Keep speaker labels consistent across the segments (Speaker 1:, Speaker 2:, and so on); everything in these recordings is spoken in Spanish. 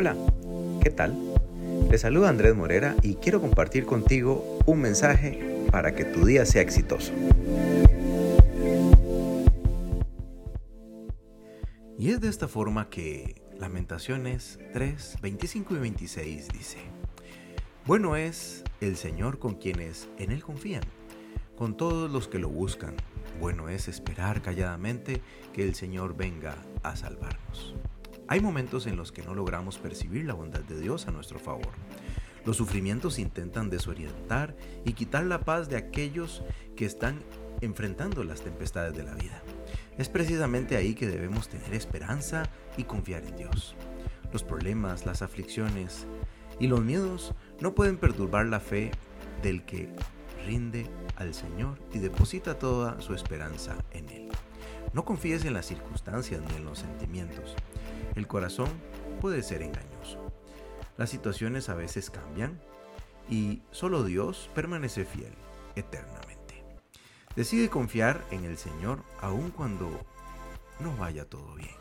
Speaker 1: Hola, ¿qué tal? Te saluda Andrés Morera y quiero compartir contigo un mensaje para que tu día sea exitoso. Y es de esta forma que Lamentaciones 3, 25 y 26 dice, Bueno es el Señor con quienes en Él confían, con todos los que lo buscan. Bueno es esperar calladamente que el Señor venga a salvarnos. Hay momentos en los que no logramos percibir la bondad de Dios a nuestro favor. Los sufrimientos intentan desorientar y quitar la paz de aquellos que están enfrentando las tempestades de la vida. Es precisamente ahí que debemos tener esperanza y confiar en Dios. Los problemas, las aflicciones y los miedos no pueden perturbar la fe del que rinde al Señor y deposita toda su esperanza en Él. No confíes en las circunstancias ni en los sentimientos. El corazón puede ser engañoso. Las situaciones a veces cambian y solo Dios permanece fiel eternamente. Decide confiar en el Señor aun cuando no vaya todo bien.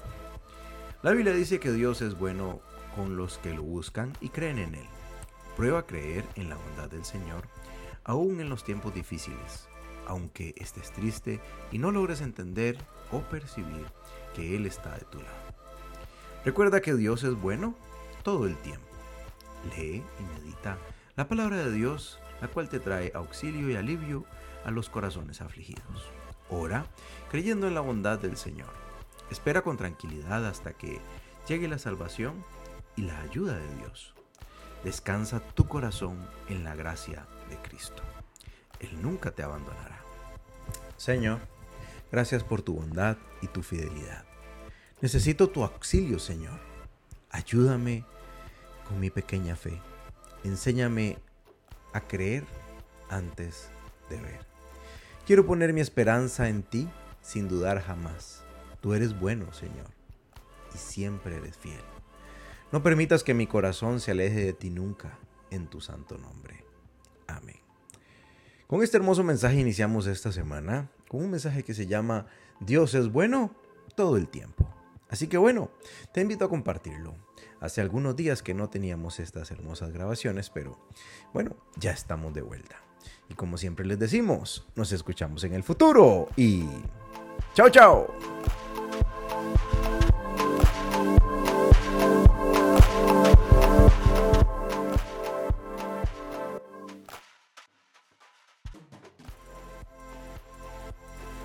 Speaker 1: La Biblia dice que Dios es bueno con los que lo buscan y creen en Él. Prueba a creer en la bondad del Señor aún en los tiempos difíciles, aunque estés triste y no logres entender o percibir que Él está de tu lado. Recuerda que Dios es bueno todo el tiempo. Lee y medita la palabra de Dios, la cual te trae auxilio y alivio a los corazones afligidos. Ora creyendo en la bondad del Señor. Espera con tranquilidad hasta que llegue la salvación y la ayuda de Dios. Descansa tu corazón en la gracia de Cristo. Él nunca te abandonará. Señor, gracias por tu bondad y tu fidelidad. Necesito tu auxilio, Señor. Ayúdame con mi pequeña fe. Enséñame a creer antes de ver. Quiero poner mi esperanza en ti sin dudar jamás. Tú eres bueno, Señor, y siempre eres fiel. No permitas que mi corazón se aleje de ti nunca, en tu santo nombre. Amén. Con este hermoso mensaje iniciamos esta semana, con un mensaje que se llama Dios es bueno todo el tiempo. Así que bueno, te invito a compartirlo. Hace algunos días que no teníamos estas hermosas grabaciones, pero bueno, ya estamos de vuelta. Y como siempre les decimos, nos escuchamos en el futuro y chao chao.